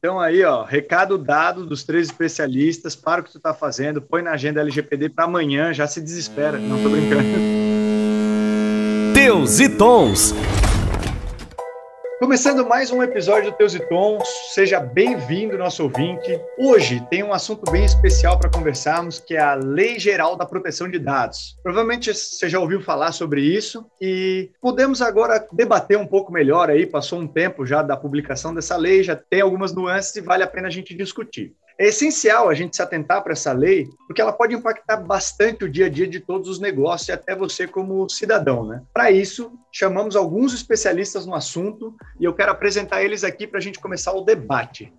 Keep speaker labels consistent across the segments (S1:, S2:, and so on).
S1: Então aí, ó, recado dado dos três especialistas, para o que tu está fazendo, põe na agenda LGPD para amanhã, já se desespera. Não tô brincando.
S2: Teus e Tons.
S1: Começando mais um episódio do Teus e Tons, seja bem-vindo, nosso ouvinte. Hoje tem um assunto bem especial para conversarmos, que é a Lei Geral da Proteção de Dados. Provavelmente você já ouviu falar sobre isso e podemos agora debater um pouco melhor aí, passou um tempo já da publicação dessa lei, já tem algumas nuances e vale a pena a gente discutir. É essencial a gente se atentar para essa lei, porque ela pode impactar bastante o dia a dia de todos os negócios e até você como cidadão, né? Para isso, chamamos alguns especialistas no assunto e eu quero apresentar eles aqui para a gente começar o debate.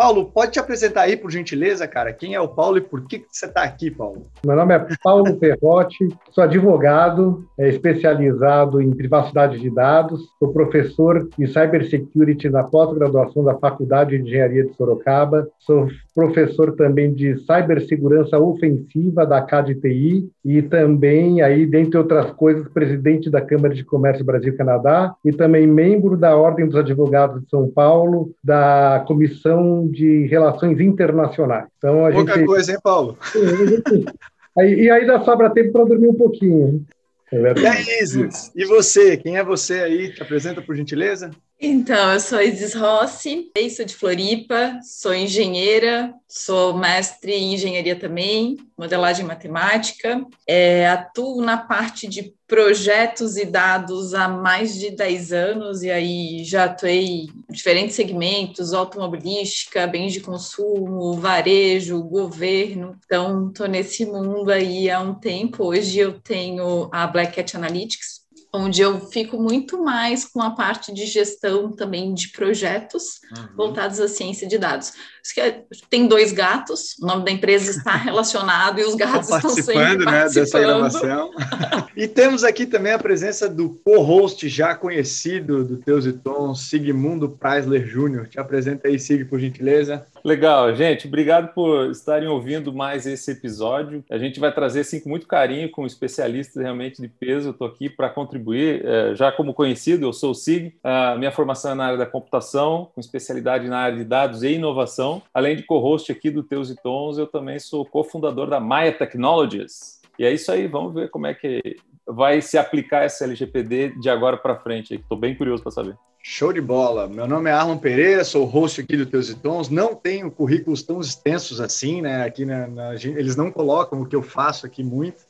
S1: Paulo, pode te apresentar aí, por gentileza, cara? Quem é o Paulo e por que você está aqui, Paulo?
S3: Meu nome é Paulo Ferrotti, sou advogado, é especializado em privacidade de dados, sou professor de Cybersecurity na pós-graduação da Faculdade de Engenharia de Sorocaba, sou professor também de cibersegurança ofensiva da CADTI e também, aí, dentre outras coisas, presidente da Câmara de Comércio Brasil-Canadá e também membro da Ordem dos Advogados de São Paulo, da Comissão de Relações Internacionais.
S1: Então, a Pouca gente... coisa, hein, Paulo?
S3: Aí, e ainda sobra tempo para dormir um pouquinho.
S1: É e aí, Isis? E você? Quem é você aí? Te apresenta, por gentileza?
S4: Então, eu sou Isis Rossi, sou de Floripa, sou engenheira, sou mestre em engenharia também, modelagem matemática, é, atuo na parte de projetos e dados há mais de 10 anos, e aí já atuei em diferentes segmentos, automobilística, bens de consumo, varejo, governo, então estou nesse mundo aí há um tempo, hoje eu tenho a Black Cat Analytics, onde eu fico muito mais com a parte de gestão também de projetos uhum. voltados à ciência de dados. É, tem dois gatos, o nome da empresa está relacionado e os gatos estão sempre né, dessa gravação.
S1: e temos aqui também a presença do co-host já conhecido do Teus e Tons, Sigmundo Preisler Júnior. Te apresenta aí, Sig, por gentileza.
S5: Legal, gente. Obrigado por estarem ouvindo mais esse episódio. A gente vai trazer assim com muito carinho, com especialistas realmente de peso. Estou aqui para contribuir. É, já como conhecido, eu sou o Sig. A minha formação é na área da computação, com especialidade na área de dados e inovação. Além de co-host aqui do Teus e Tons, eu também sou cofundador da Maya Technologies. E é isso aí. Vamos ver como é que vai se aplicar essa LGPD de agora para frente. Estou bem curioso para saber.
S1: Show de bola. Meu nome é Arlon Pereira, sou host aqui do Teus e Tons. Não tenho currículos tão extensos assim, né? Aqui na, na eles não colocam o que eu faço aqui muito.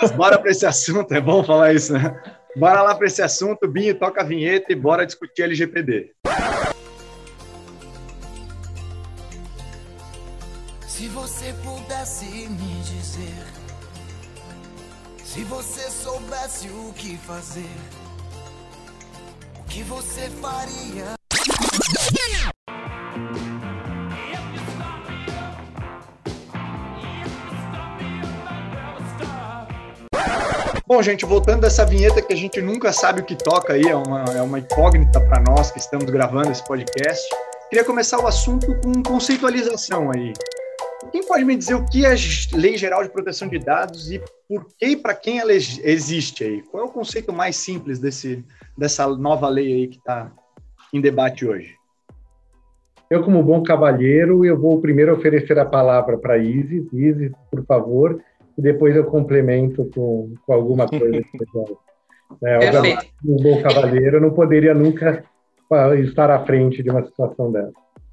S1: Mas bora para esse assunto, é bom falar isso, né? Bora lá para esse assunto, Binho, toca a vinheta e bora discutir LGPD. Se você pudesse me dizer, se você soubesse o que fazer que você faria? Bom, gente, voltando dessa vinheta que a gente nunca sabe o que toca aí, é uma, é uma incógnita para nós que estamos gravando esse podcast. Queria começar o assunto com conceitualização aí. Quem pode me dizer o que é Lei Geral de Proteção de Dados e por que e para quem ela existe aí? Qual é o conceito mais simples desse, dessa nova lei aí que está em debate hoje?
S3: Eu, como bom cavalheiro, eu vou primeiro oferecer a palavra para Isis. Isis, por favor, e depois eu complemento com, com alguma coisa. é, um bom cavalheiro não poderia nunca estar à frente de uma situação dessa.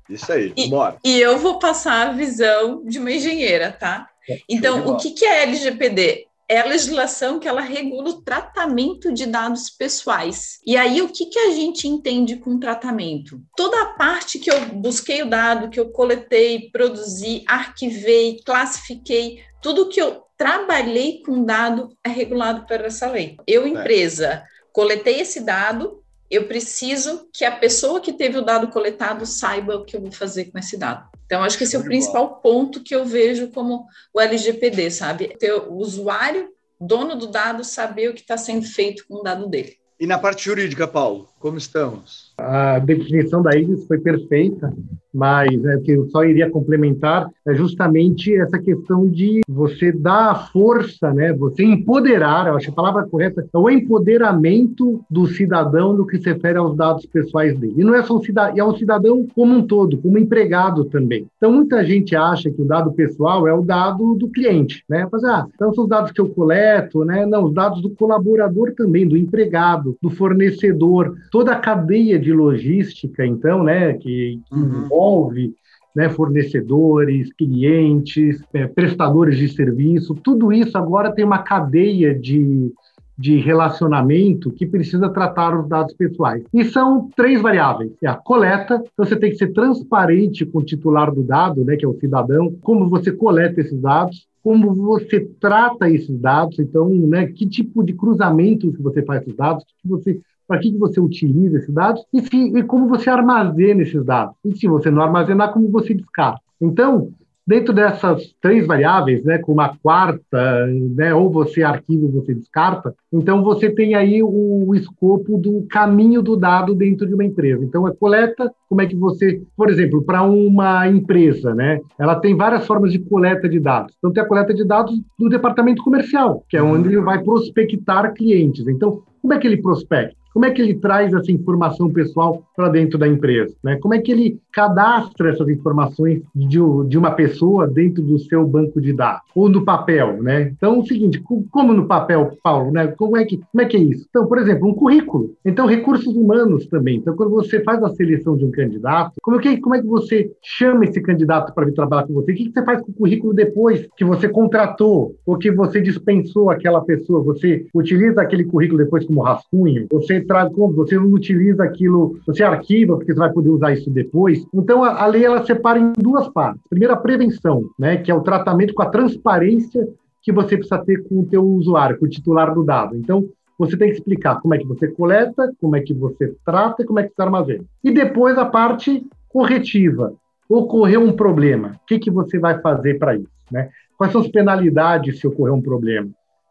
S1: Isso aí, e, bora.
S4: E eu vou passar a visão de uma engenheira, tá? É, então, o que, que é LGPD? É a legislação que ela regula o tratamento de dados pessoais. E aí, o que, que a gente entende com tratamento? Toda a parte que eu busquei o dado, que eu coletei, produzi, arquivei, classifiquei, tudo que eu trabalhei com dado é regulado por essa lei. Eu, empresa, coletei esse dado, eu preciso que a pessoa que teve o dado coletado saiba o que eu vou fazer com esse dado. Então, acho que esse é o principal ponto que eu vejo como o LGPD, sabe? Ter o usuário, dono do dado, saber o que está sendo feito com o dado dele.
S1: E na parte jurídica, Paulo, como estamos?
S3: A definição da ISIS foi perfeita, mas é, o que eu só iria complementar é justamente essa questão de você dar força, né? você empoderar, eu acho a palavra correta, é o empoderamento do cidadão no que se refere aos dados pessoais dele. E não é só um cidadão, é um cidadão como um todo, como empregado também. Então, muita gente acha que o dado pessoal é o dado do cliente, né? Mas, ah, então são os dados que eu coleto, né? Não, os dados do colaborador também, do empregado, do fornecedor, toda a cadeia de logística, então, né, que, que uhum. envolve né, fornecedores, clientes, é, prestadores de serviço, tudo isso agora tem uma cadeia de, de relacionamento que precisa tratar os dados pessoais. E são três variáveis. É a coleta, então você tem que ser transparente com o titular do dado, né, que é o cidadão, como você coleta esses dados, como você trata esses dados, então, né, que tipo de cruzamento que você faz com os dados, que você para que, que você utiliza esses dados e, se, e como você armazena esses dados. E se você não armazenar, como você descarta. Então, dentro dessas três variáveis, né, com uma quarta, né, ou você arquiva ou você descarta, então você tem aí o, o, escopo do caminho do dado dentro de uma empresa. Então, a coleta, como é que você, por exemplo, para uma empresa, né, ela tem várias formas de coleta de dados. Então, tem a coleta de dados do departamento comercial, que é onde ele vai prospectar clientes. Então, como é que ele prospecta? Como é que ele traz essa informação pessoal para dentro da empresa? Né? Como é que ele cadastra essas informações de, de, uma pessoa dentro do seu banco de dados? Ou no papel, né? Então, é o seguinte, como no papel, Paulo, né? Como é que, como é, que é isso? Então, por exemplo, um currículo. Então, recursos humanos também. Então, quando você faz a seleção de um candidato, como é que, como é que você chama esse candidato para vir trabalhar com você? O que, que você faz com o currículo depois que você contratou ou que você dispensou aquela pessoa? Você utiliza aquele currículo depois como rascunho? Você traz, você não utiliza aquilo, você arquiva, porque você vai poder usar isso depois. Então, a, a lei ela separa em duas partes. Primeiro, a prevenção, né, que é o tratamento com a transparência que você precisa ter com o teu usuário, com o titular do dado. Então, você tem que explicar como é que você coleta, como é que você trata e como é que você armazena. E depois a parte corretiva. Ocorreu um problema, o que, que você vai fazer para isso? Né? Quais são as penalidades se ocorrer um problema?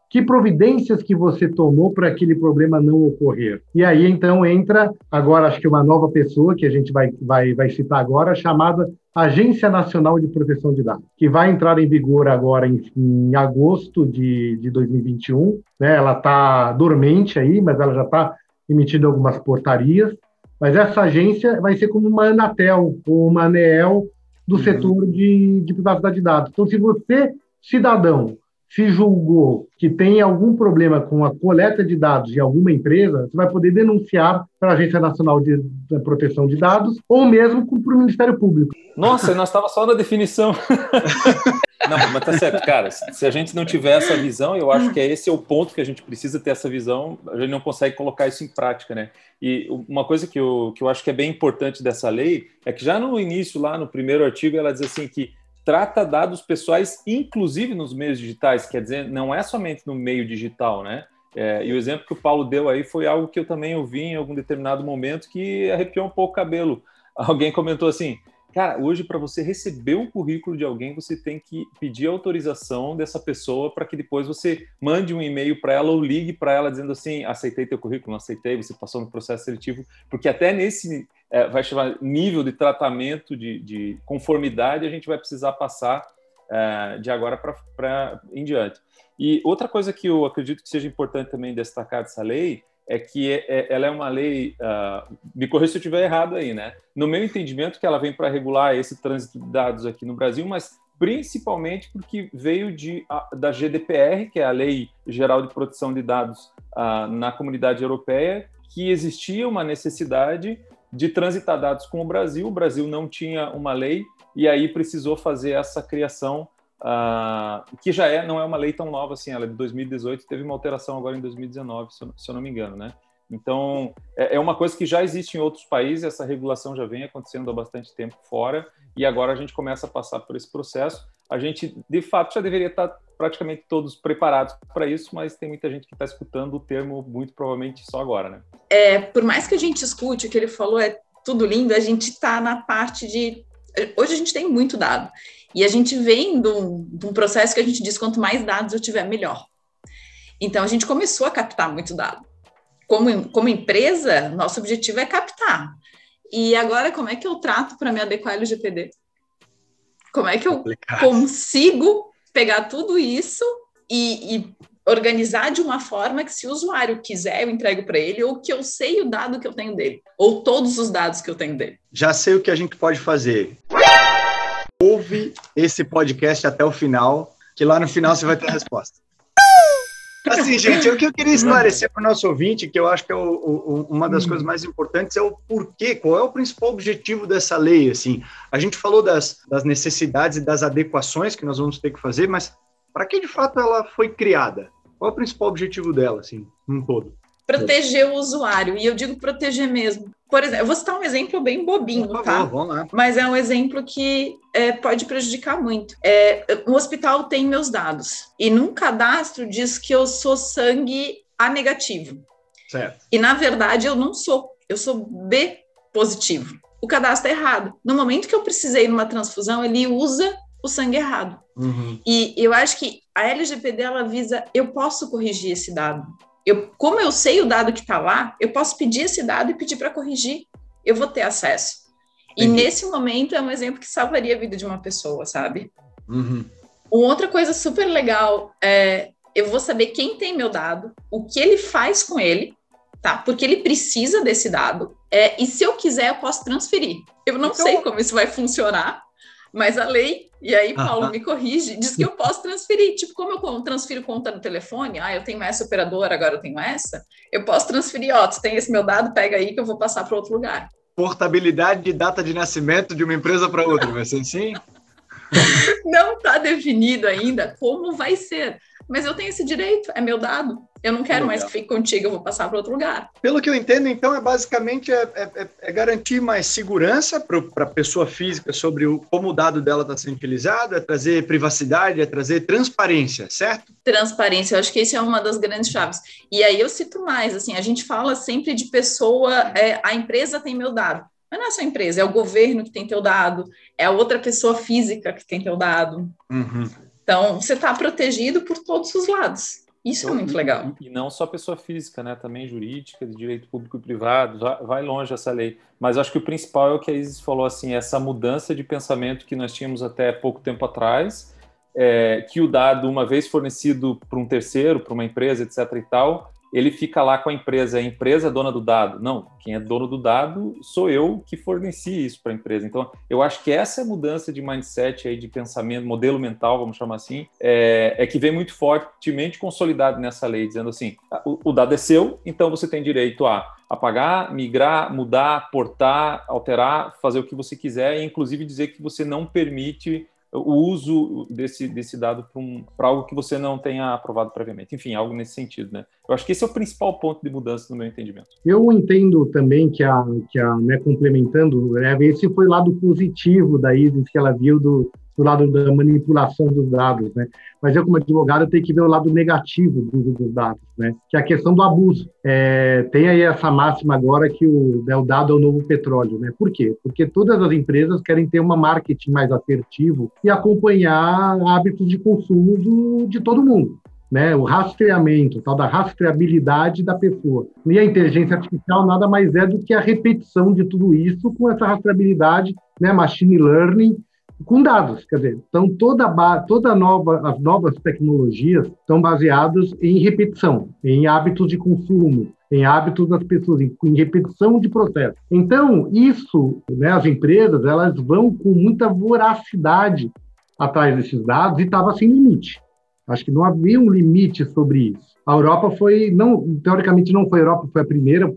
S3: Que providências que você tomou para aquele problema não ocorrer? E aí, então, entra agora, acho que uma nova pessoa que a gente vai, vai, vai citar agora, chamada Agência Nacional de Proteção de Dados, que vai entrar em vigor agora em, em agosto de, de 2021. Né? Ela está dormente aí, mas ela já está emitindo algumas portarias. Mas essa agência vai ser como uma Anatel ou uma ANEEL do uhum. setor de, de privacidade de dados. Então, se você, cidadão, se julgou que tem algum problema com a coleta de dados de alguma empresa, você vai poder denunciar para a Agência Nacional de Proteção de Dados ou mesmo para o Ministério Público.
S5: Nossa, nós estava só na definição. Não, mas tá certo, cara. Se a gente não tiver essa visão, eu acho que é esse é o ponto que a gente precisa ter essa visão, a gente não consegue colocar isso em prática, né? E uma coisa que eu, que eu acho que é bem importante dessa lei é que já no início, lá no primeiro artigo, ela diz assim que trata dados pessoais, inclusive nos meios digitais, quer dizer, não é somente no meio digital, né? É, e o exemplo que o Paulo deu aí foi algo que eu também ouvi em algum determinado momento que arrepiou um pouco o cabelo. Alguém comentou assim: Cara, hoje para você receber um currículo de alguém, você tem que pedir autorização dessa pessoa para que depois você mande um e-mail para ela ou ligue para ela dizendo assim: aceitei teu currículo, não aceitei, você passou no processo seletivo, porque até nesse é, vai chamar nível de tratamento de, de, conformidade a gente vai precisar passar é, de agora para em diante. E outra coisa que eu acredito que seja importante também destacar dessa lei é que é, é, ela é uma lei, uh, me corrija se eu estiver errado aí, né? No meu entendimento, que ela vem para regular esse trânsito de dados aqui no Brasil, mas principalmente porque veio de, da GDPR, que é a Lei Geral de Proteção de Dados uh, na Comunidade Europeia, que existia uma necessidade de transitar dados com o Brasil. O Brasil não tinha uma lei e aí precisou fazer essa criação Uh, que já é, não é uma lei tão nova assim, ela é de 2018, teve uma alteração agora em 2019, se eu, não me engano, né? Então, é, é, uma coisa que já existe em outros países, essa regulação já vem acontecendo há bastante tempo fora, e agora a gente começa a passar por esse processo. A gente, de fato, já deveria estar praticamente todos preparados para isso, mas tem muita gente que está escutando o termo muito provavelmente só agora, né?
S4: É, por mais que a gente escute o que ele falou, é tudo lindo, a gente está na parte de. Hoje a gente tem muito dado. E a gente vem de um, de um processo que a gente diz quanto mais dados eu tiver, melhor. Então a gente começou a captar muito dado. como, como empresa, nosso objetivo é captar. E agora, como é que eu trato para me adequar ao LGPD? Como é que eu Complicado. consigo pegar tudo isso e, e, organizar de uma forma que, se o usuário quiser, eu entrego para ele, ou que eu sei o dado que eu tenho dele, ou todos os dados que eu tenho dele.
S1: Já sei o que a gente pode fazer. Ouve esse podcast até o final, que lá no final você vai ter a resposta. Assim, gente, o que eu queria esclarecer para o nosso ouvinte, que eu acho que é o, o, uma das hum. coisas mais importantes, é o porquê, qual é o principal objetivo dessa lei, assim. A gente falou das, das necessidades e das adequações que nós vamos ter que fazer, mas para que, de fato, ela foi criada? Qual é o principal objetivo dela, assim, num todo?
S4: Proteger o usuário, e eu digo proteger mesmo. Por exemplo, eu vou citar um exemplo bem bobinho, Por tá? vamos lá. Mas é um exemplo que é, pode prejudicar muito. É, um hospital tem meus dados, e num cadastro diz que eu sou sangue A negativo.
S1: Certo.
S4: E na verdade eu não sou, eu sou B positivo. O cadastro é errado. No momento que eu precisei numa transfusão, ele usa o sangue errado. Uhum. E eu acho que a LGPD ela visa, eu posso corrigir esse dado. Eu, como eu sei o dado que está lá, eu posso pedir esse dado e pedir para corrigir. Eu vou ter acesso. E nesse momento é um exemplo que salvaria a vida de uma pessoa, sabe? Uhum. Uma outra coisa super legal é eu vou saber quem tem meu dado, o que ele faz com ele, tá? Porque ele precisa desse dado. É, e se eu quiser, eu posso transferir. Eu não então... sei como isso vai funcionar, mas a lei, e aí Paulo me corrige, diz que eu posso transferir. Tipo, como eu transfiro conta no telefone, ah, eu tenho essa operadora, agora eu tenho essa, eu posso transferir, ó, tu tem esse meu dado, pega aí que eu vou passar para outro lugar.
S1: Portabilidade de data de nascimento de uma empresa para outra, vai ser assim?
S4: Não está definido ainda como vai ser, mas eu tenho esse direito, é meu dado. Eu não quero mais que fique contigo, eu vou passar para outro lugar.
S1: Pelo que eu entendo, então, é basicamente é, é, é, é garantir mais segurança para a pessoa física sobre o, como o dado dela está sendo utilizado, é trazer privacidade, é trazer transparência, certo?
S4: Transparência, eu acho que isso é uma das grandes chaves. E aí eu cito mais, assim, a gente fala sempre de pessoa, é, a empresa tem meu dado. Mas não é só a empresa, é o governo que tem teu dado, é a outra pessoa física que tem teu dado. Uhum. Então, você está protegido por todos os lados. Isso é então, muito legal.
S5: E, não só pessoa física, né? Também jurídica, de direito público e privado, vai longe essa lei. Mas acho que o principal é o que a Isis falou, assim, essa mudança de pensamento que nós tínhamos até pouco tempo atrás, é, que o dado, uma vez fornecido para um terceiro, para uma empresa, etc e tal, ele fica lá com a empresa, é a empresa dona do dado. Não, quem é dono do dado sou eu que forneci isso para a empresa. Então, eu acho que essa mudança de mindset aí, de pensamento, modelo mental, vamos chamar assim, é, é que vem muito fortemente consolidado nessa lei, dizendo assim: o, o dado é seu, então você tem direito a apagar, migrar, mudar, portar, alterar, fazer o que você quiser, e inclusive dizer que você não permite o uso desse, desse dado para um, algo que você não tenha aprovado previamente. Enfim, algo nesse sentido, né? Eu acho que esse é o principal ponto de mudança no meu entendimento.
S3: Eu entendo também que a, que a né, complementando, né, esse foi o lado positivo da ISIS que ela viu do, do lado da manipulação dos dados, né? Mas eu, como advogado, tenho que ver o lado negativo do uso dos dados, né? Que é a questão do abuso. É, tem aí essa máxima agora que o, né, o dado é o novo petróleo, né? Por quê? Porque todas as empresas querem ter uma marketing mais assertivo e acompanhar hábitos de consumo do, de todo mundo. Né, o rastreamento, tal da rastreabilidade da pessoa. E a inteligência artificial nada mais é do que a repetição de tudo isso com essa rastreabilidade, né, machine learning com dados, quer dizer, então toda toda nova as novas tecnologias estão baseadas em repetição, em hábitos de consumo, em hábitos das pessoas, em, em repetição de processos. Então isso, né, as empresas elas vão com muita voracidade atrás desses dados e estava sem limite. Acho que não havia um limite sobre isso. A Europa foi, não, teoricamente não foi a Europa, foi a primeira.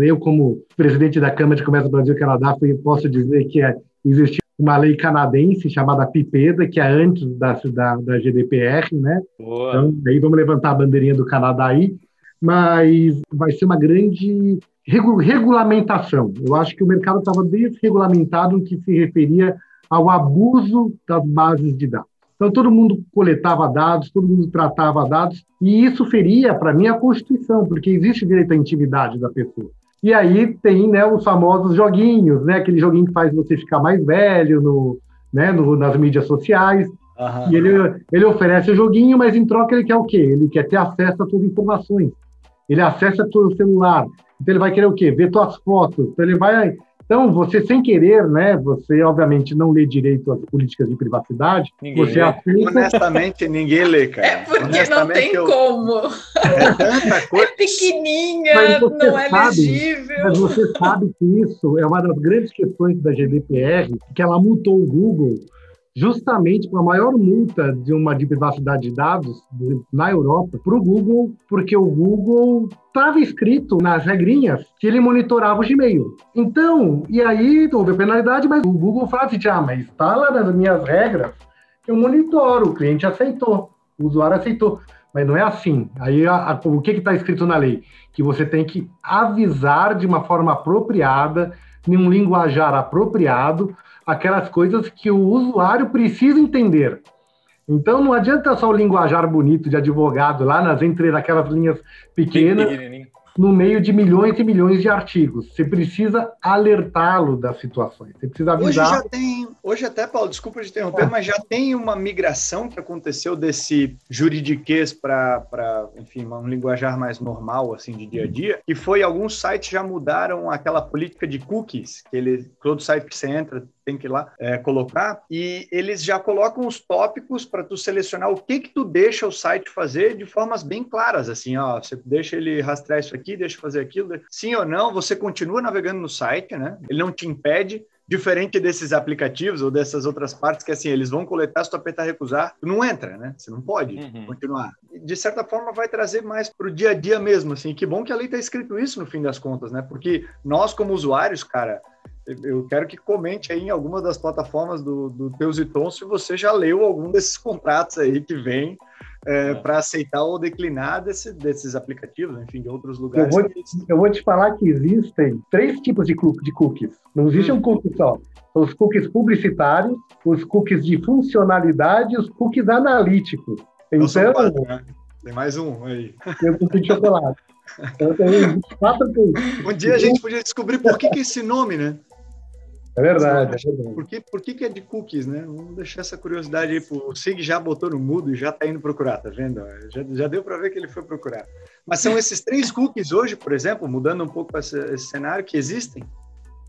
S3: Eu, como presidente da Câmara de Comércio do Brasil e Canadá, posso dizer que é, existiu uma lei canadense chamada PIPEDA, que é antes da, da, da GDPR, né? Boa. Então, aí vamos levantar a bandeirinha do Canadá aí, mas vai ser uma grande regulamentação. Eu acho que o mercado estava desregulamentado no que se referia ao abuso das bases de dados. Então, todo mundo coletava dados, todo mundo tratava dados, e isso feria, para mim, a Constituição, porque existe direito à intimidade da pessoa. E aí tem né, os famosos joguinhos, né, aquele joguinho que faz você ficar mais velho no, né, no, nas mídias sociais. E ele, ele oferece o joguinho, mas em troca ele quer o quê? Ele quer ter acesso a todas as informações. ele acessa teu celular, então ele vai querer o quê? Ver tuas fotos, então ele vai então, você sem querer, né? Você obviamente não lê direito as políticas de privacidade. Ninguém você
S1: aceita... Honestamente, ninguém lê, cara.
S4: É porque não tem eu... como. É tanta coisa. É pequenininha, não é sabe, legível.
S3: Mas você sabe que isso é uma das grandes questões da GDPR, que ela multou o Google justamente com a maior multa de uma de privacidade de dados na Europa para o Google, porque o Google estava escrito nas regrinhas que ele monitorava o Gmail. Então, e aí houve penalidade, mas o Google fala assim, ah, mas está lá nas minhas regras, eu monitoro, o cliente aceitou, o usuário aceitou. Mas não é assim. Aí a, a, o que está escrito na lei? Que você tem que avisar de uma forma apropriada, em um linguajar apropriado, aquelas coisas que o usuário precisa entender. Então não adianta só o linguajar bonito de advogado lá nas entre aquelas linhas pequenas no meio de milhões e milhões de artigos. Você precisa alertá-lo das situações. Você precisa avisar.
S1: Hoje já tem, hoje até Paulo, desculpa te interromper, é. mas já tem uma migração que aconteceu desse juridiquês para, enfim, um linguajar mais normal assim de dia a dia, e foi alguns sites já mudaram aquela política de cookies, que ele todo site que você entra tem que ir lá é, colocar, e eles já colocam os tópicos para tu selecionar o que que tu deixa o site fazer de formas bem claras, assim, ó, você deixa ele rastrear isso aqui, deixa fazer aquilo, sim ou não, você continua navegando no site, né? Ele não te impede, diferente desses aplicativos ou dessas outras partes que assim eles vão coletar se tu apertar recusar tu não entra né? Você não pode uhum. continuar. De certa forma vai trazer mais para o dia a dia mesmo assim. Que bom que a lei está escrito isso no fim das contas né? Porque nós como usuários cara eu quero que comente aí em alguma das plataformas do, do Teus e Tons se você já leu algum desses contratos aí que vem é, é. para aceitar ou declinar desse, desses aplicativos, enfim, de outros lugares.
S3: Eu vou, eu vou, te falar que existem três tipos de, de cookies. Não existe hum. um cookie só. Os cookies publicitários, os cookies de funcionalidade e os cookies analíticos.
S1: Então, quatro, né? tem mais um aí.
S3: Tem um cookie de chocolate. Então, tem quatro cookies.
S1: Um dia a gente podia descobrir por que, que esse nome, né?
S3: É verdade, é verdade.
S1: Por, que, por que, que é de cookies, né? Vamos deixar essa curiosidade aí. O Sig já botou no mudo e já está indo procurar, tá vendo? Já, já deu para ver que ele foi procurar. Mas são esses três cookies hoje, por exemplo, mudando um pouco esse, esse cenário, que existem?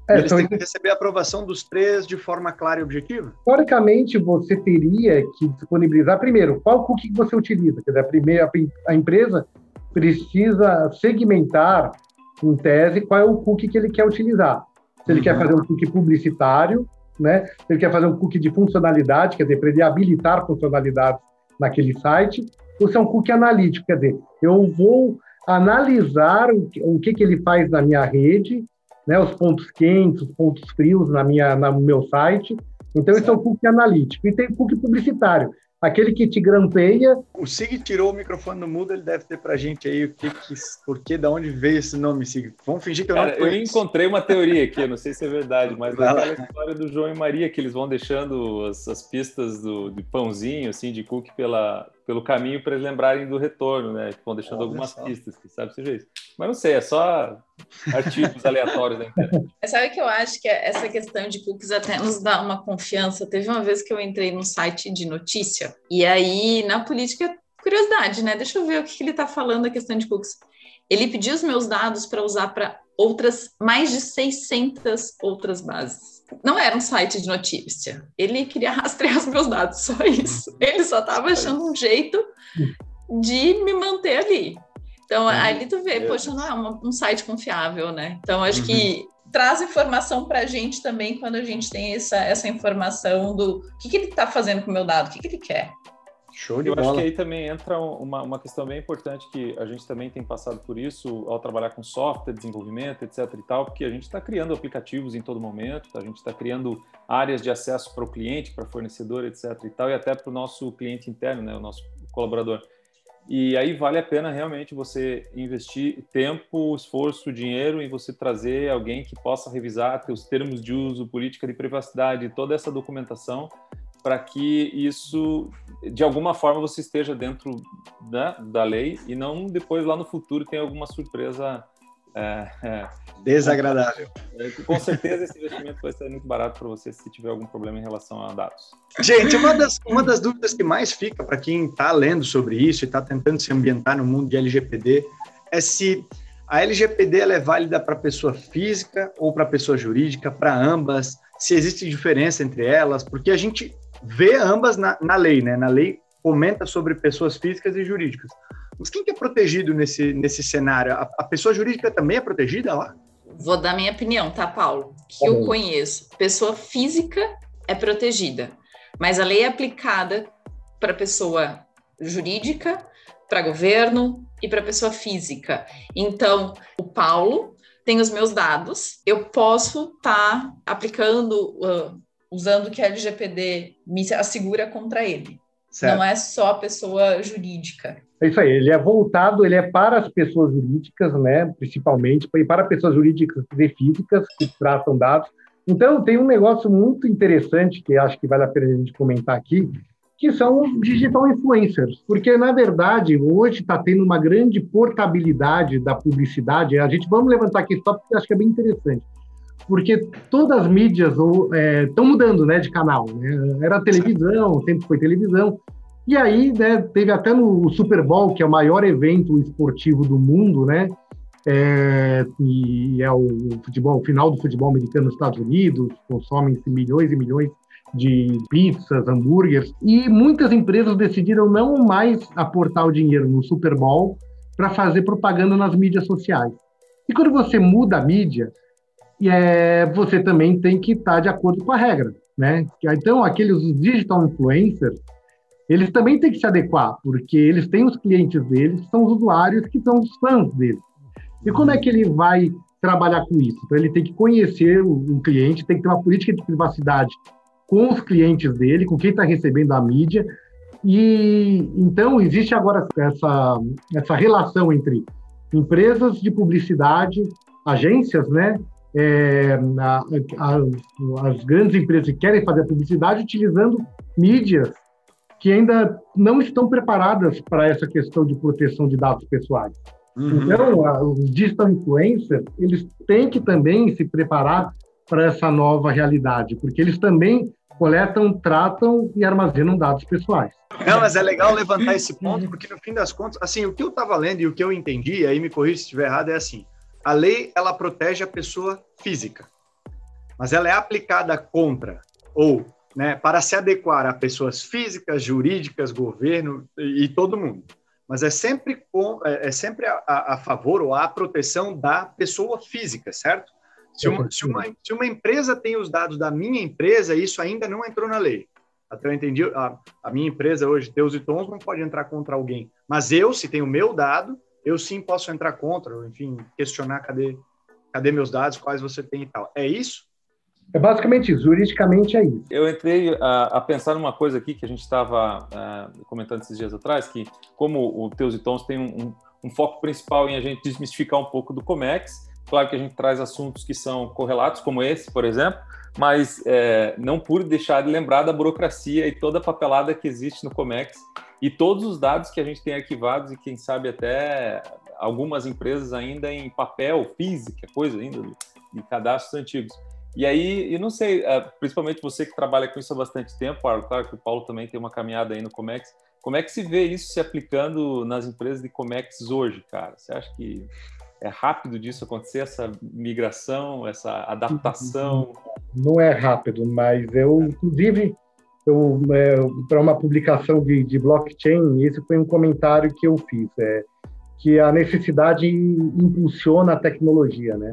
S1: É, eles têm que receber a aprovação dos três de forma clara e objetiva?
S3: Teoricamente, você teria que disponibilizar, primeiro, qual cookie que você utiliza. Quer dizer, a, primeira, a empresa precisa segmentar, em tese, qual é o cookie que ele quer utilizar se ele uhum. quer fazer um cookie publicitário, né? se ele quer fazer um cookie de funcionalidade, quer dizer, para ele habilitar funcionalidades naquele site, ou se é um cookie analítico, quer dizer, eu vou analisar o que, o que, que ele faz na minha rede, né, os pontos quentes, os pontos frios na minha, no meu site. Então, certo. esse é o cookie analítico. E tem cookie publicitário, aquele que te grampeia.
S1: O Sig tirou o microfone do mudo, ele deve ter pra gente aí o que, que por que, da onde veio esse nome, Sig. Vamos fingir que eu
S5: Cara, não Eu encontrei uma teoria aqui, eu não sei se é verdade, mas aquela história do João e Maria, que eles vão deixando as, as pistas do, de pãozinho, assim, de cookie pela, pelo caminho para eles lembrarem do retorno, né? Que vão deixando Olha algumas só. pistas, que sabe seja isso. Mas não sei, é só artigos aleatórios da internet.
S4: Sabe que eu acho que essa questão de cookies até nos dá uma confiança. Teve uma vez que eu entrei num site de notícia, e aí na política, curiosidade, né? Deixa eu ver o que ele está falando a questão de cookies. Ele pediu os meus dados para usar para outras, mais de 600 outras bases. Não era um site de notícia. Ele queria rastrear os meus dados, só isso. Ele só estava achando um jeito de me manter ali. Então, uhum. ali tu vê, poxa, não é uma, um site confiável, né? Então, acho uhum. que traz informação para a gente também quando a gente tem essa, essa informação do que, que ele está fazendo com o meu dado, o que, que ele quer.
S5: Show de Eu bola. acho que aí também entra uma, uma questão bem importante que a gente também tem passado por isso ao trabalhar com software, desenvolvimento, etc e tal, porque a gente está criando aplicativos em todo momento, a gente está criando áreas de acesso para o cliente, para fornecedor, etc e tal, e até para o nosso cliente interno, né, o nosso colaborador. E aí vale a pena realmente você investir tempo, esforço, dinheiro em você trazer alguém que possa revisar teus termos de uso, política de privacidade, toda essa documentação, para que isso, de alguma forma, você esteja dentro né, da lei e não depois lá no futuro tenha alguma surpresa
S1: desagradável.
S5: É, com certeza esse investimento vai ser muito barato para você se tiver algum problema em relação a dados.
S1: Gente, uma das, uma das dúvidas que mais fica para quem está lendo sobre isso e está tentando se ambientar no mundo de LGPD é se a LGPD é válida para pessoa física ou para pessoa jurídica, para ambas, se existe diferença entre elas, porque a gente vê ambas na, na lei, né? Na lei comenta sobre pessoas físicas e jurídicas. Mas quem que é protegido nesse, nesse cenário? A, a pessoa jurídica também é protegida lá?
S4: Vou dar minha opinião, tá, Paulo? Que tá eu conheço. Pessoa física é protegida, mas a lei é aplicada para pessoa jurídica, para governo e para pessoa física. Então, o Paulo tem os meus dados, eu posso estar tá aplicando, uh, usando que a LGPD me assegura contra ele. Certo. Não é só a pessoa jurídica.
S3: É isso aí, ele é voltado, ele é para as pessoas jurídicas, né, principalmente, e para pessoas jurídicas e físicas que tratam dados. Então, tem um negócio muito interessante que acho que vale a pena a gente comentar aqui, que são os digital influencers, porque na verdade hoje está tendo uma grande portabilidade da publicidade. A gente vamos levantar aqui só porque acho que é bem interessante, porque todas as mídias estão é, mudando, né, de canal. Né? Era televisão, sempre foi televisão. E aí, né, teve até no Super Bowl, que é o maior evento esportivo do mundo, né? É, e é o futebol, o final do futebol americano nos Estados Unidos, consomem-se milhões e milhões de pizzas, hambúrgueres, e muitas empresas decidiram não mais aportar o dinheiro no Super Bowl para fazer propaganda nas mídias sociais. E quando você muda a mídia, é, você também tem que estar de acordo com a regra, né? Então, aqueles digital influencers, eles também têm que se adequar, porque eles têm os clientes deles, que são os usuários, que são os fãs deles. E como é que ele vai trabalhar com isso? Então, ele tem que conhecer o, o cliente, tem que ter uma política de privacidade com os clientes dele, com quem está recebendo a mídia. E então existe agora essa, essa relação entre empresas de publicidade, agências, né? É, a, a, as grandes empresas que querem fazer publicidade utilizando mídias que ainda não estão preparadas para essa questão de proteção de dados pessoais. Uhum. Então, a, os digital influencers, eles têm que também se preparar para essa nova realidade, porque eles também coletam, tratam e armazenam dados pessoais.
S1: Não, mas é legal levantar esse ponto, porque no fim das contas, assim, o que eu estava lendo e o que eu entendi, aí me corrija se estiver errado, é assim, a lei, ela protege a pessoa física, mas ela é aplicada contra, ou né, para se adequar a pessoas físicas, jurídicas, governo e, e todo mundo. Mas é sempre, com, é, é sempre a, a, favor ou a proteção da pessoa física, certo? Se uma, se, uma, se uma, empresa tem os dados da minha empresa, isso ainda não entrou na lei. Até eu entendi, a, a minha empresa hoje, Teus e Tons, não pode entrar contra alguém. Mas eu, se tenho o meu dado, eu sim posso entrar contra, enfim, questionar cadê, cadê meus dados, quais você tem e tal. É isso?
S3: É basicamente isso, juridicamente é isso.
S5: Eu entrei a, a pensar numa coisa aqui que a gente estava uh, comentando esses dias atrás, que como o Teus e Tons tem um, um, um, foco principal em a gente desmistificar um pouco do Comex, claro que a gente traz assuntos que são correlatos, como esse, por exemplo, mas é, não por deixar de lembrar da burocracia e toda a papelada que existe no Comex e todos os dados que a gente tem arquivados e quem sabe até algumas empresas ainda em papel, física, coisa ainda de cadastros antigos. E aí, eu não sei, é, principalmente você que trabalha com isso há bastante tempo, claro que o Paulo também tem uma caminhada aí no Comex. Como é que se vê isso se aplicando nas empresas de Comex hoje, cara? Você acha que é rápido disso acontecer, essa migração, essa adaptação?
S3: Não é rápido, mas eu, inclusive, é, para uma publicação de, de, blockchain, esse foi um comentário que eu fiz, é, que a necessidade impulsiona a tecnologia, né?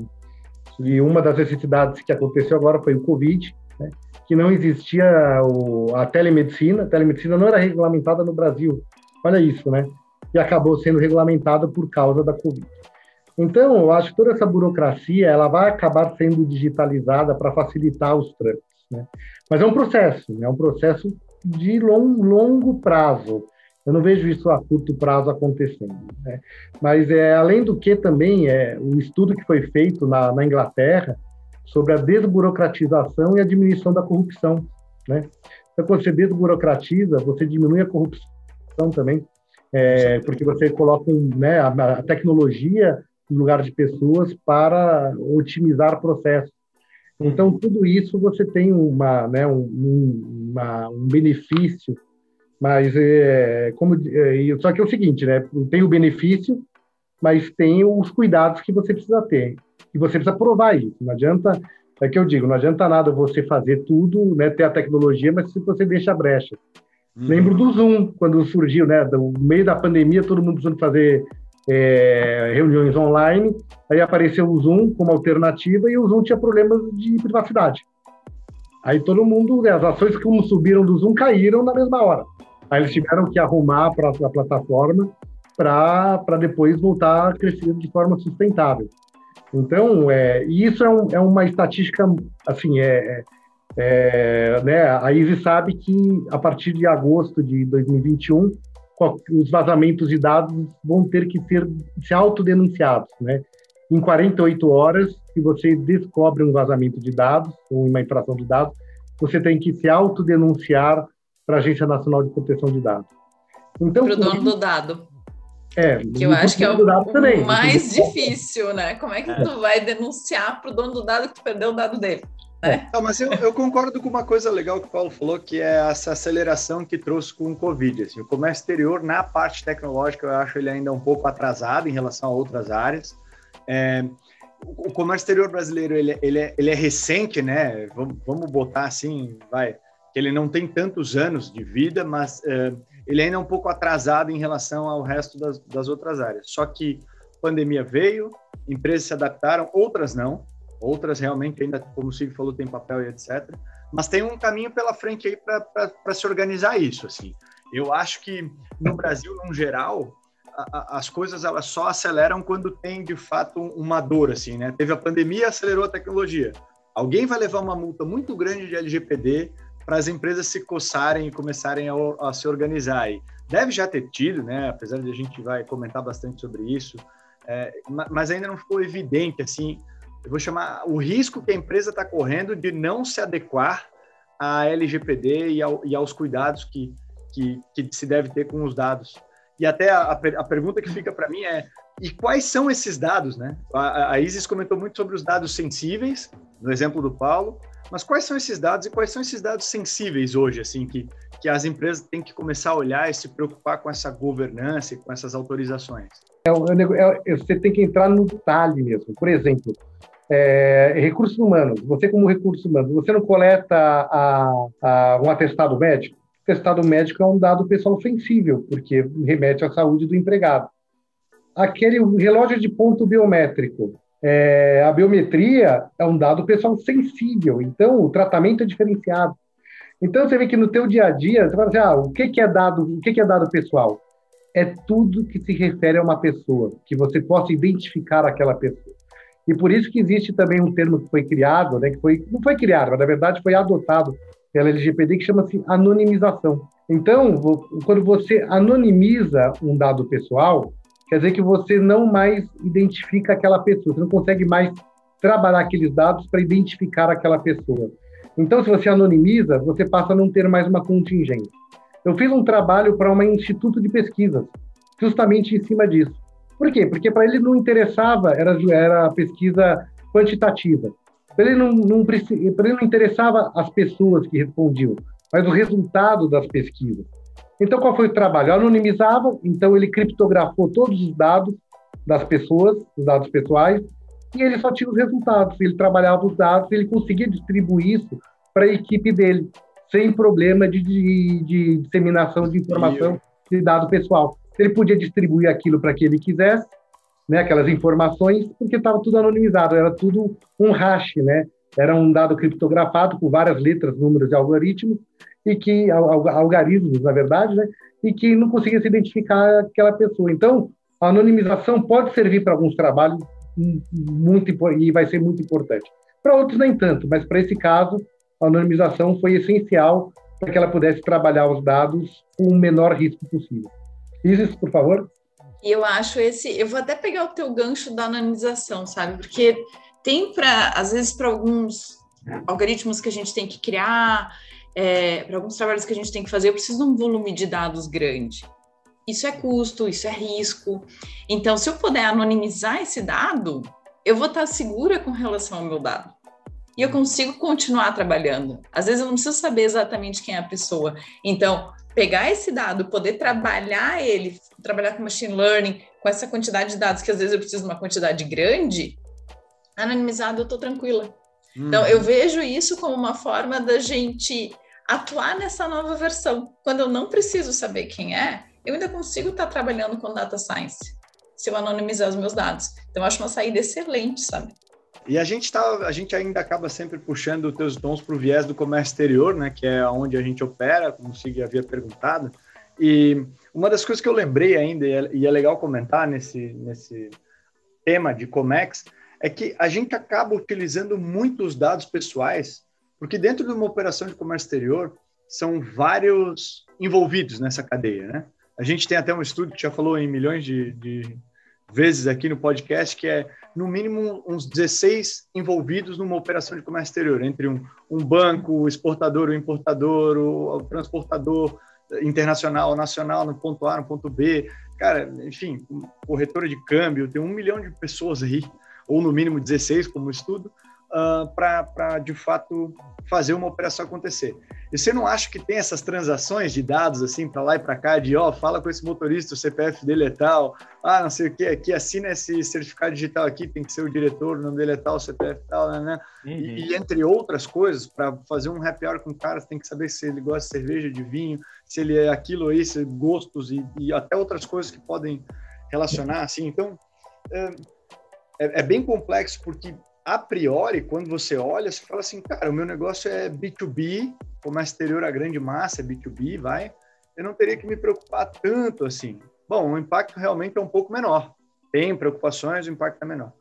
S3: E uma das necessidades que aconteceu agora foi o Covid, né? que não existia o, a telemedicina, a telemedicina não era regulamentada no Brasil. Olha isso, né? E acabou sendo regulamentada por causa da Covid. Então, eu acho que toda essa burocracia ela vai acabar sendo digitalizada para facilitar os trâmites. Né? Mas é um processo, é um processo de long, longo prazo. Eu não vejo isso a curto prazo acontecendo. Né? Mas é além do que também é o estudo que foi feito na, na Inglaterra sobre a desburocratização e a diminuição da corrupção. Né? Então, quando você desburocratiza, você diminui a corrupção também, é, porque você coloca né, a, a tecnologia no lugar de pessoas para otimizar processos. Então, tudo isso você tem uma, né, um, uma, um benefício mas é, como é, só que é o seguinte, né? Tem o benefício, mas tem os cuidados que você precisa ter. E você precisa provar isso. Não adianta, é que eu digo, não adianta nada você fazer tudo, né, ter a tecnologia, mas se você deixa brecha. Uhum. Lembro do Zoom, quando surgiu, né, no meio da pandemia, todo mundo precisando fazer é, reuniões online, aí apareceu o Zoom como alternativa e o Zoom tinha problemas de privacidade. Aí todo mundo, né, as ações que subiram do Zoom caíram na mesma hora. Aí eles tiveram que arrumar para a plataforma para depois voltar a crescer de forma sustentável. Então, é, isso é, um, é uma estatística, assim, é, é, né, a ISE sabe que a partir de agosto de 2021, os vazamentos de dados vão ter que ser se autodenunciados, né? Em 48 horas, se você descobre um vazamento de dados ou uma infração de dados, você tem que se autodenunciar para a Agência Nacional de Proteção de Dados.
S4: Então, para o dono do dado.
S3: É,
S4: que eu acho que é o, o mais difícil, né? Como é que é. tu vai denunciar para o dono do dado que tu perdeu o dado dele? Né?
S1: Não, mas eu, eu, concordo com uma coisa legal que o Paulo falou, que é essa aceleração que trouxe com o Covid. Assim, o comércio exterior, na parte tecnológica, eu acho ele ainda um pouco atrasado em relação a outras áreas. É, o comércio exterior brasileiro ele, ele, é, ele é recente, né? Vamos, vamos botar assim, vai, que ele não tem tantos anos de vida, mas é, ele ainda é um pouco atrasado em relação ao resto das, das outras áreas. Só que pandemia veio, empresas se adaptaram, outras não, outras realmente ainda, como o Silvio falou, tem papel e etc. Mas tem um caminho pela frente aí para se organizar isso, assim. Eu acho que no Brasil, no geral, as coisas elas só aceleram quando tem de fato uma dor, assim, né? Teve a pandemia, acelerou a tecnologia. Alguém vai levar uma multa muito grande de LGPD para as empresas se coçarem e começarem a, a, se organizar. E deve já ter tido, né? Apesar de a gente vai comentar bastante sobre isso, é, mas ainda não ficou evidente assim. Eu vou chamar o risco que a empresa está correndo de não se adequar à LGPD e, ao, e aos cuidados que, que, que, se deve ter com os dados. E até a, a pergunta que fica para mim é: e quais são esses dados, né? A, a Isis comentou muito sobre os dados sensíveis, no exemplo do Paulo, mas quais são esses dados e quais são esses dados sensíveis hoje, assim, que, que as empresas têm que começar a olhar e se preocupar com essa governança e com essas autorizações?
S3: É, é, você tem que entrar no detalhe mesmo. Por exemplo, é, recursos humanos. Você, como recurso humano, você não coleta a, a, um atestado médico? O atestado médico é um dado pessoal sensível, porque remete à saúde do empregado. Aquele relógio de ponto biométrico, é, a biometria é um dado pessoal sensível, então o tratamento é diferenciado. Então você vê que no teu dia a dia, você fala assim, ah, o que, que é dado, o que, que é dado pessoal? É tudo que se refere a uma pessoa, que você possa identificar aquela pessoa. E por isso que existe também um termo que foi criado, né, que foi, não foi criado, mas na verdade foi adotado pela LGPD, que chama-se anonimização. Então, quando você anonimiza um dado pessoal, quer dizer que você não mais identifica aquela pessoa, você não consegue mais trabalhar aqueles dados para identificar aquela pessoa. Então, se você anonimiza, você passa a não ter mais uma contingência. Eu fiz um trabalho para um instituto de pesquisas, justamente em cima disso. Por quê? Porque para ele não interessava, era, era pesquisa quantitativa. Para ele não, não, ele não interessava as pessoas que respondiam, mas o resultado das pesquisas. Então, qual foi o trabalho? Anonimizava, então ele criptografou todos os dados das pessoas, os dados pessoais, e ele só tinha os resultados. Ele trabalhava os dados, ele conseguia distribuir isso para a equipe dele, sem problema de, de, de disseminação de informação de dado pessoal. Ele podia distribuir aquilo para quem ele quisesse, né, aquelas informações, porque estava tudo anonimizado, era tudo um hash, né? Era um dado criptografado com várias letras, números e algoritmos, e que algarismos, na verdade, né? E que não conseguia se identificar aquela pessoa. Então, a anonimização pode servir para alguns trabalhos muito e vai ser muito importante. Para outros nem tanto, mas para esse caso, a anonimização foi essencial para que ela pudesse trabalhar os dados com o menor risco possível. Isis, por favor.
S4: E eu acho esse, eu vou até pegar o teu gancho da anonimização, sabe? Porque tem para, às vezes, para alguns algoritmos que a gente tem que criar, é, para alguns trabalhos que a gente tem que fazer, eu preciso de um volume de dados grande. Isso é custo, isso é risco. Então, se eu puder anonimizar esse dado, eu vou estar segura com relação ao meu dado. E eu consigo continuar trabalhando. Às vezes eu não preciso saber exatamente quem é a pessoa. Então, pegar esse dado, poder trabalhar ele, trabalhar com machine learning, com essa quantidade de dados, que às vezes eu preciso de uma quantidade grande, anonimizado eu estou tranquila. Hum. Então, eu vejo isso como uma forma da gente atuar nessa nova versão. Quando eu não preciso saber quem é, eu ainda consigo estar trabalhando com data science, se eu anonimizar os meus dados. Então, eu acho uma saída excelente, sabe?
S1: E a gente tá, a gente ainda acaba sempre puxando os teus tons para o viés do comércio exterior, né, que é onde a gente opera, como Sig havia perguntado. E uma das coisas que eu lembrei ainda, e é, é legal comentar nesse, nesse tema de Comex, é que a gente acaba utilizando muitos dados pessoais, porque dentro de uma operação de comércio exterior, são vários envolvidos nessa cadeia, né? A gente tem até um estudo que já falou em milhões de, de vezes aqui no podcast, que é no mínimo uns 16 envolvidos numa operação de comércio exterior, entre um, um banco, o exportador, o importador, o, o transportador internacional, nacional, no ponto A, no ponto B. Cara, enfim, corretora de câmbio, tem um milhão de pessoas aí, ou no mínimo 16, como estudo, uh, ah, para de fato fazer uma operação acontecer. E você não acha que tem essas transações de dados assim para lá e para cá, de ó, oh, fala com esse motorista, o CPF dele é tal, ah, não sei o que, aqui assina esse certificado digital aqui, tem que ser o diretor, o nome dele é tal, o CPF tal, né? né? Uhum. E, e, entre outras coisas, para fazer um happy hour com o cara, você tem que saber se ele gosta de cerveja, de vinho, se ele é aquilo aí, se gostos e, e até outras coisas que podem relacionar, assim. Então, é, é, é bem complexo porque a priori, quando você olha, você fala assim, cara, o meu negócio é B2B, comércio exterior a grande massa, é B2B, vai, eu não teria que me preocupar tanto assim. Bom, o impacto realmente é um pouco menor. Tem preocupações, o impacto é menor.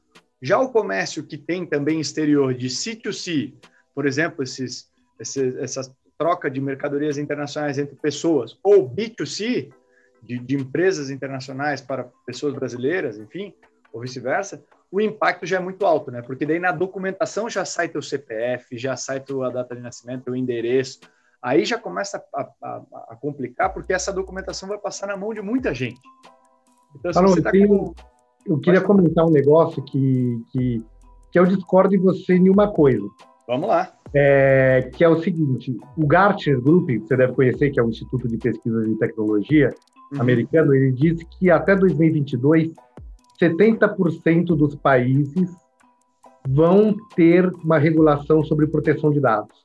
S1: Já o comércio que tem também exterior de C2C, por exemplo, esses, esses, essa troca de mercadorias internacionais entre pessoas, ou B2C, de, de empresas internacionais para pessoas brasileiras, enfim, ou vice-versa, o impacto já é muito alto, né? Porque daí na documentação já sai teu CPF, já sai tua data de nascimento, teu endereço. Aí já começa a, a, a complicar, porque essa documentação vai passar na mão de muita gente.
S3: Então, se você tá com... Eu queria Pode... comentar um negócio que, que, que eu discordo de você em uma coisa.
S1: Vamos lá.
S3: É, que é o seguinte, o Gartner Group, que você deve conhecer, que é o Instituto de Pesquisa de Tecnologia uhum. americano, ele disse que até 2022 70% dos países vão ter uma regulação sobre proteção de dados.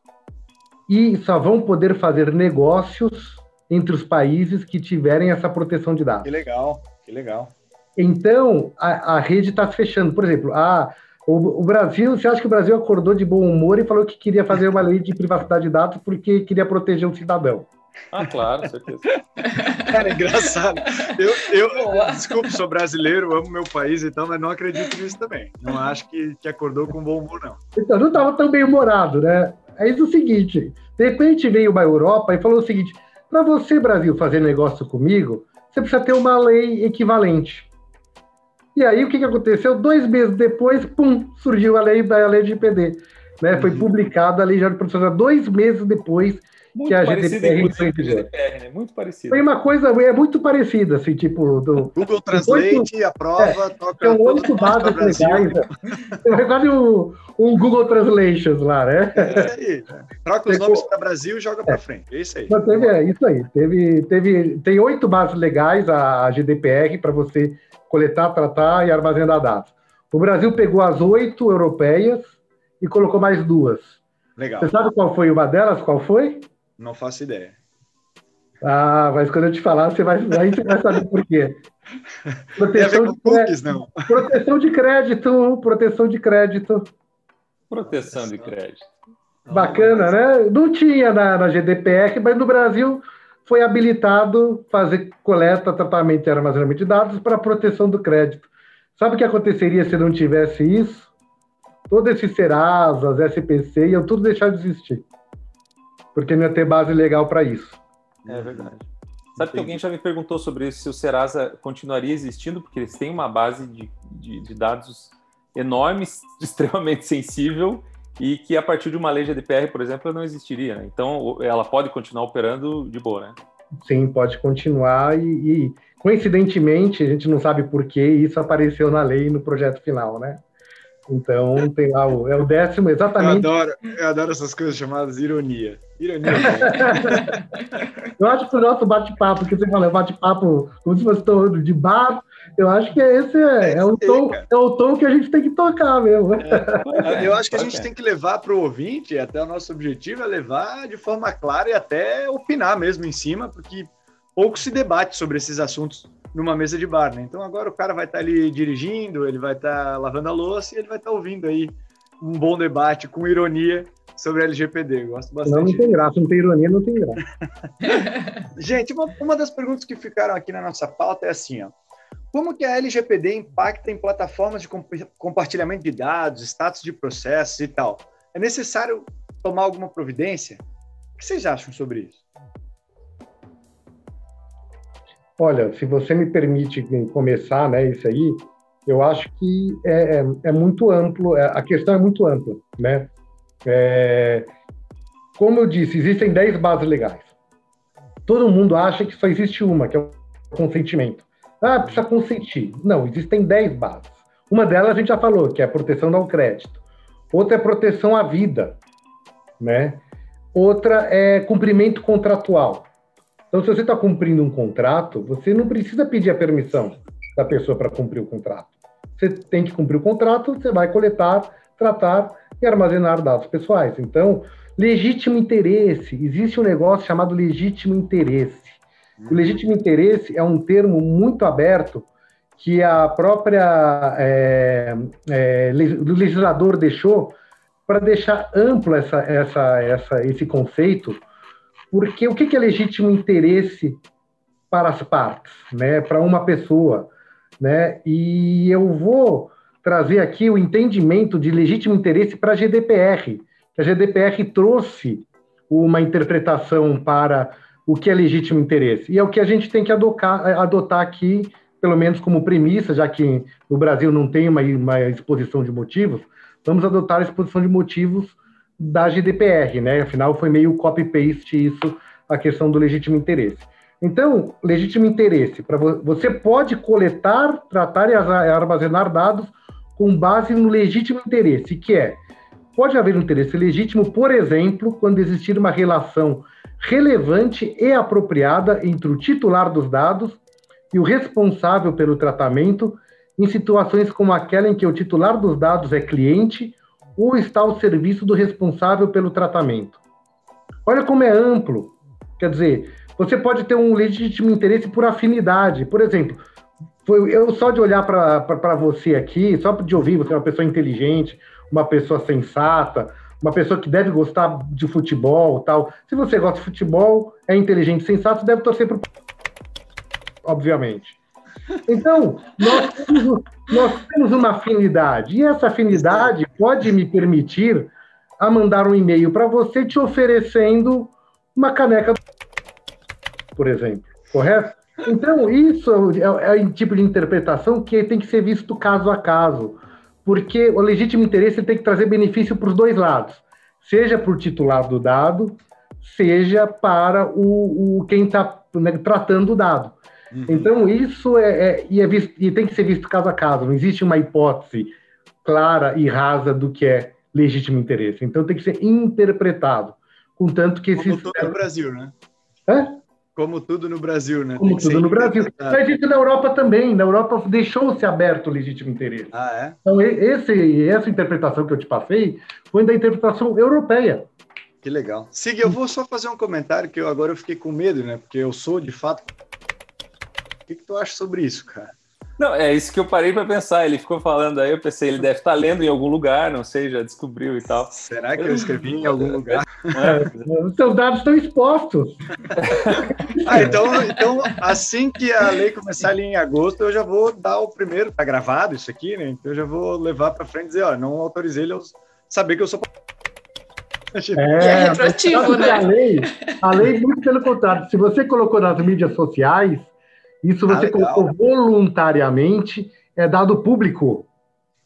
S3: E só vão poder fazer negócios entre os países que tiverem essa proteção de dados.
S1: Que legal, que legal.
S3: Então, a, a rede está se fechando. Por exemplo, a, o, o, Brasil, você acha que o Brasil acordou de bom humor e falou que queria fazer uma lei de privacidade de dados porque queria proteger o cidadão?
S5: Ah, claro, certeza.
S1: Cara, é engraçado. Eu, eu desculpe, sou brasileiro, amo meu país e tal, mas não acredito nisso também. Não acho que, que acordou com bom humor, não.
S3: Então, não estava tão bem humorado, né? É isso o seguinte: de repente veio uma Europa e falou o seguinte: para você, Brasil, fazer negócio comigo, você precisa ter uma lei equivalente. E aí, o que, que aconteceu? Dois meses depois, pum, surgiu a lei da lei de IPD. Né? Foi uhum. publicada a lei de proteção dois meses depois
S5: muito que a GDPR, GDPR né? Muito parecido.
S3: Foi uma coisa, é muito parecida, assim, tipo... Do,
S1: Google Translate, oito, aprova, é, toca...
S3: São oito bases legais. É quase um, um, Google Translations lá, né?
S1: É isso aí. Né? Troca os nomes para Brasil e joga para é. frente. É isso aí.
S3: Mas teve, é isso aí. Teve, teve, tem oito bases legais, a GDPR, para você coletar, tratar e armazenar dados. O Brasil pegou as oito europeias e colocou mais duas.
S1: Legal.
S3: Você sabe qual foi uma delas? Qual foi?
S1: Não faço ideia.
S3: Ah, mas quando eu te falar, você vai, aí você vai saber por quê.
S1: Proteção de cookies, não.
S3: Proteção de crédito, proteção de crédito.
S5: Proteção de crédito.
S3: Bacana, né? Não tinha na, na GDPR, mas no Brasil foi habilitado fazer coleta, tratamento e armazenamento de dados para proteção do crédito. Sabe o que aconteceria se não tivesse isso? Todos esses Serasas, SPC, iam tudo deixar de existir porque não ia ter base legal para isso.
S5: É verdade. Sabe que alguém já me perguntou sobre isso, se o Serasa continuaria existindo, porque eles têm uma base de, de, de dados enormes, extremamente sensível, e que a partir de uma lei GDPR, por exemplo, não existiria. Né? Então, ela pode continuar operando de boa, né?
S3: Sim, pode continuar e, e, coincidentemente, a gente não sabe por que isso apareceu na lei no projeto final, né? Então tem lá o, é o décimo exatamente.
S1: Eu adoro, eu adoro essas coisas chamadas ironia. Ironia.
S3: eu acho que o nosso bate-papo, que você fala, bate-papo como se fosse todo de bar, eu acho que esse é, é, é o tom, é o tom que a gente tem que tocar mesmo.
S1: É, eu acho que a gente tem que levar para o ouvinte, até o nosso objetivo é levar de forma clara e até opinar mesmo em cima, porque pouco se debate sobre esses assuntos numa mesa de bar, né? Então agora o cara vai estar tá ali dirigindo, ele vai estar tá lavando a louça e ele vai estar tá ouvindo aí um bom debate com ironia sobre LGPD. Eu gosto bastante.
S3: Não, não tem graça, não tem ironia, não tem graça.
S1: Gente, uma, uma das perguntas que ficaram aqui na nossa pauta é assim, ó. Como que a LGPD impacta em plataformas de compartilhamento de dados, status de processos e tal? É necessário tomar alguma providência? O que vocês acham sobre isso?
S3: Olha, se você me permite começar, né, isso aí, eu acho que é, é, é muito amplo, é, a questão é muito ampla, né? É, como eu disse, existem 10 bases legais. Todo mundo acha que só existe uma, que é o consentimento. Ah, precisa consentir. Não, existem 10 bases. Uma delas a gente já falou, que é a proteção ao crédito. Outra é proteção à vida, né? Outra é cumprimento contratual. Então, se você está cumprindo um contrato, você não precisa pedir a permissão da pessoa para cumprir o contrato. Você tem que cumprir o contrato, você vai coletar, tratar e armazenar dados pessoais. Então, legítimo interesse, existe um negócio chamado legítimo interesse. O legítimo interesse é um termo muito aberto que a própria é, é, o legislador deixou para deixar amplo essa, essa, essa, esse conceito porque o que é legítimo interesse para as partes, né? Para uma pessoa, né? E eu vou trazer aqui o entendimento de legítimo interesse para a GDPR, a GDPR trouxe uma interpretação para o que é legítimo interesse. E é o que a gente tem que adotar, adotar aqui, pelo menos como premissa, já que no Brasil não tem uma, uma exposição de motivos, vamos adotar a exposição de motivos da GDPR, né? Afinal, foi meio copy-paste isso, a questão do legítimo interesse. Então, legítimo interesse, para você pode coletar, tratar e armazenar dados com base no legítimo interesse, que é pode haver um interesse legítimo, por exemplo, quando existir uma relação relevante e apropriada entre o titular dos dados e o responsável pelo tratamento, em situações como aquela em que o titular dos dados é cliente ou está ao serviço do responsável pelo tratamento. Olha como é amplo. Quer dizer, você pode ter um legítimo interesse por afinidade. Por exemplo, eu só de olhar para você aqui, só de ouvir, você é uma pessoa inteligente, uma pessoa sensata, uma pessoa que deve gostar de futebol tal. Se você gosta de futebol, é inteligente, sensato, deve torcer para obviamente. Então, nós temos, nós temos uma afinidade, e essa afinidade pode me permitir a mandar um e-mail para você te oferecendo uma caneca, por exemplo, correto? Então, isso é, é o tipo de interpretação que tem que ser visto caso a caso, porque o legítimo interesse tem que trazer benefício para os dois lados, seja para o titular do dado, seja para o, o quem está né, tratando o dado. Uhum. Então, isso é, é, e, é visto, e tem que ser visto caso a caso. Não existe uma hipótese clara e rasa do que é legítimo interesse. Então, tem que ser interpretado. Contanto que
S1: Como tudo no Brasil, né?
S3: Hã?
S1: Como tudo no Brasil, né?
S3: Como tudo no Brasil. Mas isso na Europa também. Na Europa deixou-se aberto o legítimo interesse.
S1: Ah, é?
S3: Então, esse, essa interpretação que eu te passei foi da interpretação europeia.
S1: Que legal. Siga, eu vou só fazer um comentário que eu agora eu fiquei com medo, né? Porque eu sou, de fato, que, que tu acha sobre isso, cara?
S5: Não, é isso que eu parei para pensar. Ele ficou falando aí, eu pensei, ele deve estar tá lendo em algum lugar, não sei, já descobriu e tal.
S1: Será que eu escrevi em algum lugar?
S3: É, os seus dados estão expostos.
S1: ah, então, então, assim que a lei começar ali em agosto, eu já vou dar o primeiro, tá gravado isso aqui, né? Então eu já vou levar para frente e dizer, ó, não autorizei ele a saber que eu sou
S4: é, é retroativo, né?
S3: A lei, a lei, muito pelo contrário, se você colocou nas mídias sociais, isso você ah, colocou voluntariamente, é dado público.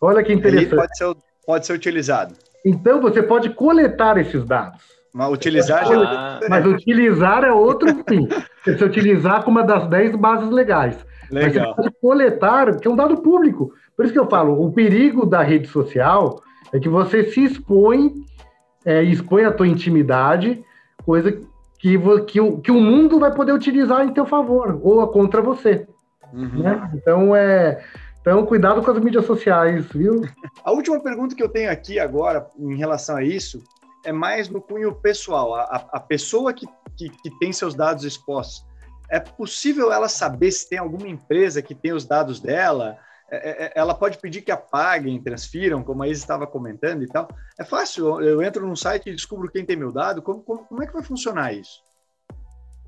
S3: Olha que interessante.
S1: Pode ser, pode ser utilizado.
S3: Então você pode coletar esses dados.
S1: Mas utilizar já.
S3: É Mas utilizar é outro fim. Você utilizar como uma das 10 bases legais. Legal. Mas você pode coletar, que é um dado público. Por isso que eu falo, o perigo da rede social é que você se expõe, é, expõe a tua intimidade, coisa que, que, o, que o mundo vai poder utilizar em teu favor ou contra você. Uhum. Né? Então, é, então, cuidado com as mídias sociais, viu?
S1: A última pergunta que eu tenho aqui agora em relação a isso é mais no cunho pessoal. A, a pessoa que, que, que, tem seus dados expostos, é possível ela saber se tem alguma empresa que tem os dados dela? É, é, é ela pode pedir que apaguem, transfiram, como a Isa estava comentando e tal. É fácil, eu entro num site e descubro quem tem meu dado. Como, como, como é que vai funcionar isso?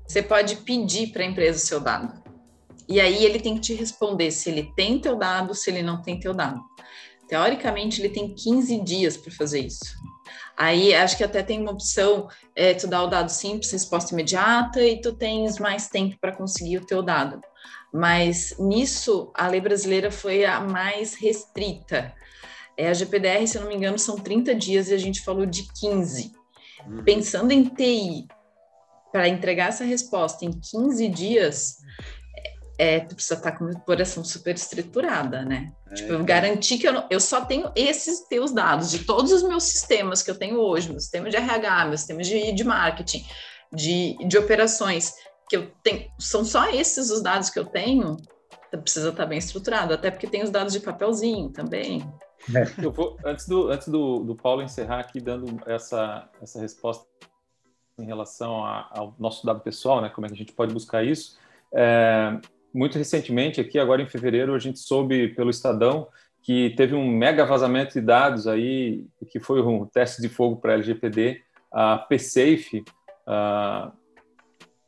S4: Você pode pedir para a empresa o seu dado. E aí ele tem que te responder se ele tem teu dado, se ele não tem teu dado. Teoricamente, ele tem 15 dias para fazer isso. Aí acho que até tem uma opção, é, tu dá o dado simples, resposta imediata, e tu tens mais tempo para conseguir o teu dado. Mas nisso, a lei brasileira foi a mais restrita. É, a GPDR, se eu não me engano, são 30 dias e a gente falou de 15. Uhum. Pensando em TI, para entregar essa resposta em 15 dias, é, tu precisa estar com uma operação super estruturada, né? É. Tipo, garantir que eu, não, eu só tenho esses teus dados de todos os meus sistemas que eu tenho hoje, meu sistema de RH, meu sistema de, de marketing, de, de operações, que eu tenho, são só esses os dados que eu tenho, precisa estar bem estruturado, até porque tem os dados de papelzinho também.
S5: É. Eu vou, antes do, antes do, do Paulo encerrar aqui, dando essa, essa resposta em relação a, ao nosso dado pessoal, né? Como é que a gente pode buscar isso? É, muito recentemente, aqui agora em fevereiro, a gente soube pelo Estadão que teve um mega vazamento de dados aí, que foi um teste de fogo para a LGPD. A PSAFE uh,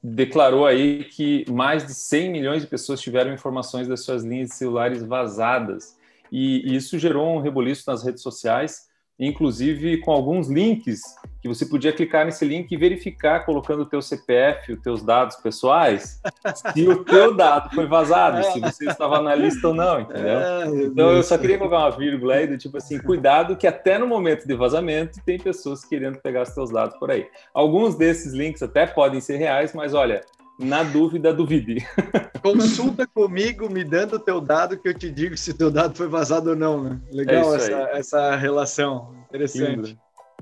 S5: declarou aí que mais de 100 milhões de pessoas tiveram informações das suas linhas de celulares vazadas. E, isso gerou um rebuliço nas redes sociais inclusive com alguns links que você podia clicar nesse link e verificar colocando o teu CPF, os teus dados pessoais, se o teu dado foi vazado, se você estava na lista ou não, entendeu? É, então eu só queria colocar uma vírgula aí do tipo assim, cuidado que até no momento de vazamento tem pessoas querendo pegar os teus dados por aí. Alguns desses links até podem ser reais, mas olha, na dúvida, duvide.
S1: Consulta comigo, me dando o teu dado, que eu te digo se teu dado foi vazado ou não, né? Legal é essa, essa relação. Interessante. Sim.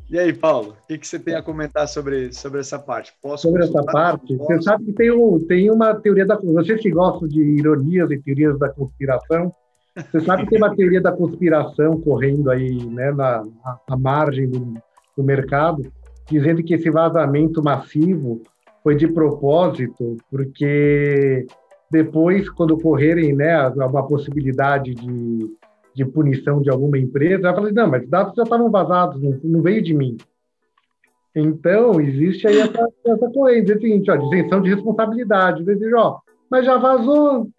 S1: E aí, Paulo, o que, que você tem a comentar sobre, sobre essa parte?
S3: Posso sobre essa parte, você sabe que tem, um, tem uma teoria da... Vocês que gostam de ironias e teorias da conspiração, você sabe que tem uma teoria da conspiração correndo aí né, na, na margem do, do mercado, dizendo que esse vazamento massivo foi de propósito, porque depois, quando correrem né, uma possibilidade de, de punição de alguma empresa, ela fala assim, não, mas os dados já estavam vazados, não, não veio de mim. Então, existe aí essa, essa corrente, é o seguinte, ó, isenção de responsabilidade. Dizer, ó, mas já vazou,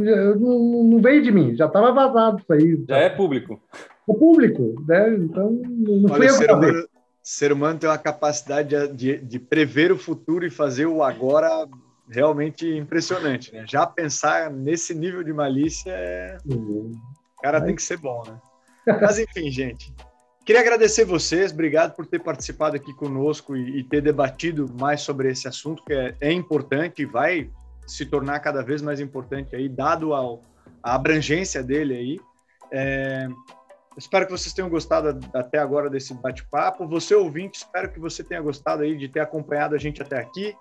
S3: não, não veio de mim, já estava vazado isso aí.
S5: Já é público.
S3: É público, né? Então, não Olha, foi eu
S1: ser humano tem uma capacidade de, de, de, prever o futuro e fazer o agora realmente impressionante, né? Já pensar nesse nível de malícia é... O cara tem que ser bom, né? Mas enfim, gente. Queria agradecer vocês, obrigado por ter participado aqui conosco e, e ter debatido mais sobre esse assunto que é, é importante e vai se tornar cada vez mais importante aí, dado ao, a abrangência dele aí. É, Espero que vocês tenham gostado até agora desse bate-papo. Você ouvinte, espero que você tenha gostado aí de ter acompanhado a gente até aqui.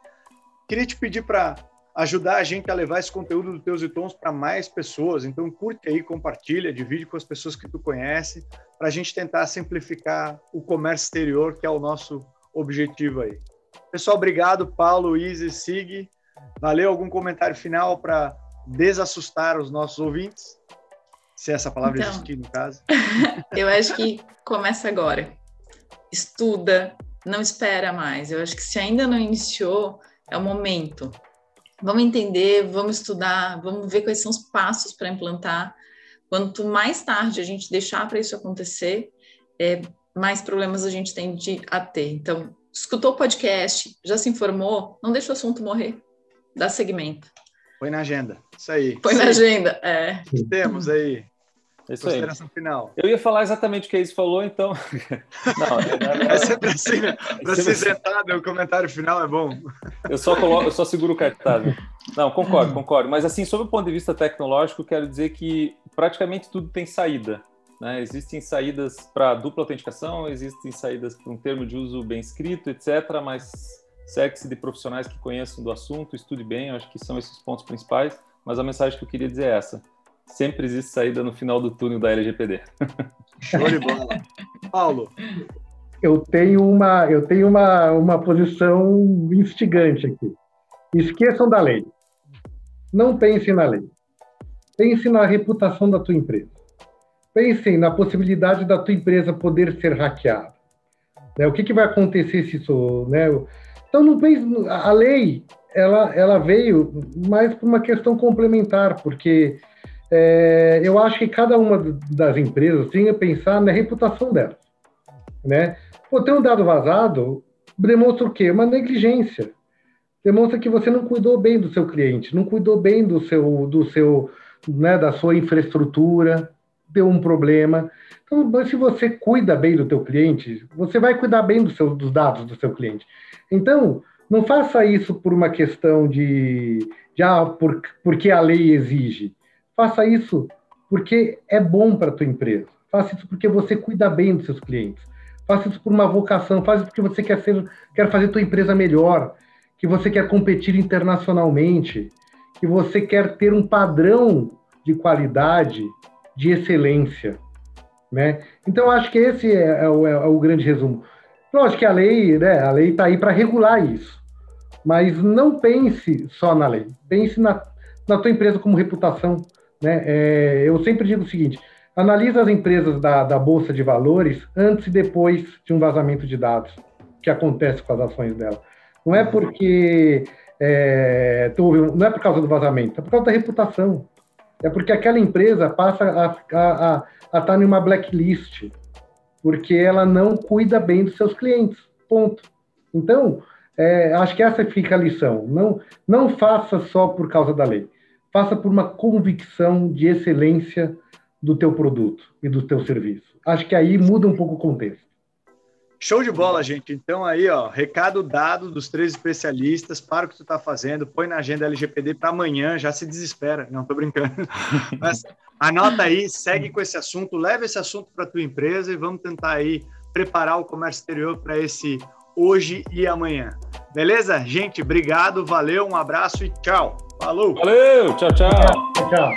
S1: Queria te pedir para ajudar a gente a levar esse conteúdo do Teus e Tons para mais pessoas. Então curte aí, compartilha, divide com as pessoas que tu conhece, para a gente tentar simplificar o comércio exterior, que é o nosso objetivo aí. Pessoal, obrigado, Paulo, Izzy, Sig. Valeu, algum comentário final para desassustar os nossos ouvintes? Se essa palavra então, existir, no caso.
S4: eu acho que começa agora. Estuda, não espera mais. Eu acho que se ainda não iniciou, é o momento. Vamos entender, vamos estudar, vamos ver quais são os passos para implantar. Quanto mais tarde a gente deixar para isso acontecer, é, mais problemas a gente tende a ter. Então, escutou o podcast, já se informou, não deixa o assunto morrer, dá segmento.
S1: Põe na agenda, isso aí.
S4: Põe
S1: Sim.
S4: na agenda, é.
S1: Temos aí.
S5: Isso Consideração aí. final. Eu ia falar exatamente o que eles falou, então.
S1: Não, é, é sempre assim, né? Para se sentar, o comentário final é bom.
S5: Eu só, coloco, eu só seguro o cartaz. Não, concordo, concordo. Mas, assim, sob o ponto de vista tecnológico, quero dizer que praticamente tudo tem saída. Né? Existem saídas para dupla autenticação, existem saídas para um termo de uso bem escrito, etc. Mas segue-se de profissionais que conheçam do assunto, estude bem, eu acho que são esses pontos principais. Mas a mensagem que eu queria dizer é essa: sempre existe saída no final do túnel da LGPD.
S1: Show de bola. Paulo.
S3: Eu tenho uma, eu tenho uma, uma posição instigante aqui. Esqueçam da lei. Não pensem na lei. Pense na reputação da tua empresa. Pensem na possibilidade da tua empresa poder ser hackeada. Né? O que, que vai acontecer se isso... Né? Então, não pense... A lei, ela, ela veio mais por uma questão complementar, porque é, eu acho que cada uma das empresas tem que pensar na reputação delas. Né? Pô, ter um dado vazado demonstra o quê? Uma negligência. Demonstra que você não cuidou bem do seu cliente, não cuidou bem do seu, do seu, né, da sua infraestrutura, deu um problema. Então, se você cuida bem do teu cliente, você vai cuidar bem do seu, dos dados do seu cliente. Então, não faça isso por uma questão de, de ah, por, porque a lei exige. Faça isso porque é bom para a tua empresa. Faça isso porque você cuida bem dos seus clientes. Faça isso por uma vocação. Faça isso porque você quer, ser, quer fazer tua empresa melhor, que você quer competir internacionalmente, que você quer ter um padrão de qualidade, de excelência. Né? Então, acho que esse é, é, o, é o, grande resumo. Lógico que a lei né, a lei está aí para regular isso, mas não pense só na lei, pense na, na tua empresa como reputação, né? É, eu sempre digo o seguinte: analisa as empresas da, da Bolsa de Valores antes e depois de um vazamento de dados, que acontece com as ações dela. Não é porque é, não é por causa do vazamento, é por causa da reputação. É porque aquela empresa passa a, a, a, estar em uma blacklist, porque ela não cuida bem dos seus clientes. Ponto. Então, é, acho que essa fica a lição. Não, não faça só por causa da lei faça por uma convicção de excelência do teu produto e do teu serviço. Acho que aí muda um pouco o contexto.
S1: Show de bola, gente. Então aí, ó, recado dado dos três especialistas, para o que tu está fazendo, põe na agenda LGPD para amanhã, já se desespera. Não, tô brincando. Mas anota aí, segue com esse assunto, leva esse assunto para tua empresa e vamos tentar aí preparar o comércio exterior para esse hoje e amanhã. Beleza? Gente, obrigado, valeu, um abraço e tchau. Falou!
S5: Valeu! Tchau, tchau!
S3: Tchau, tchau.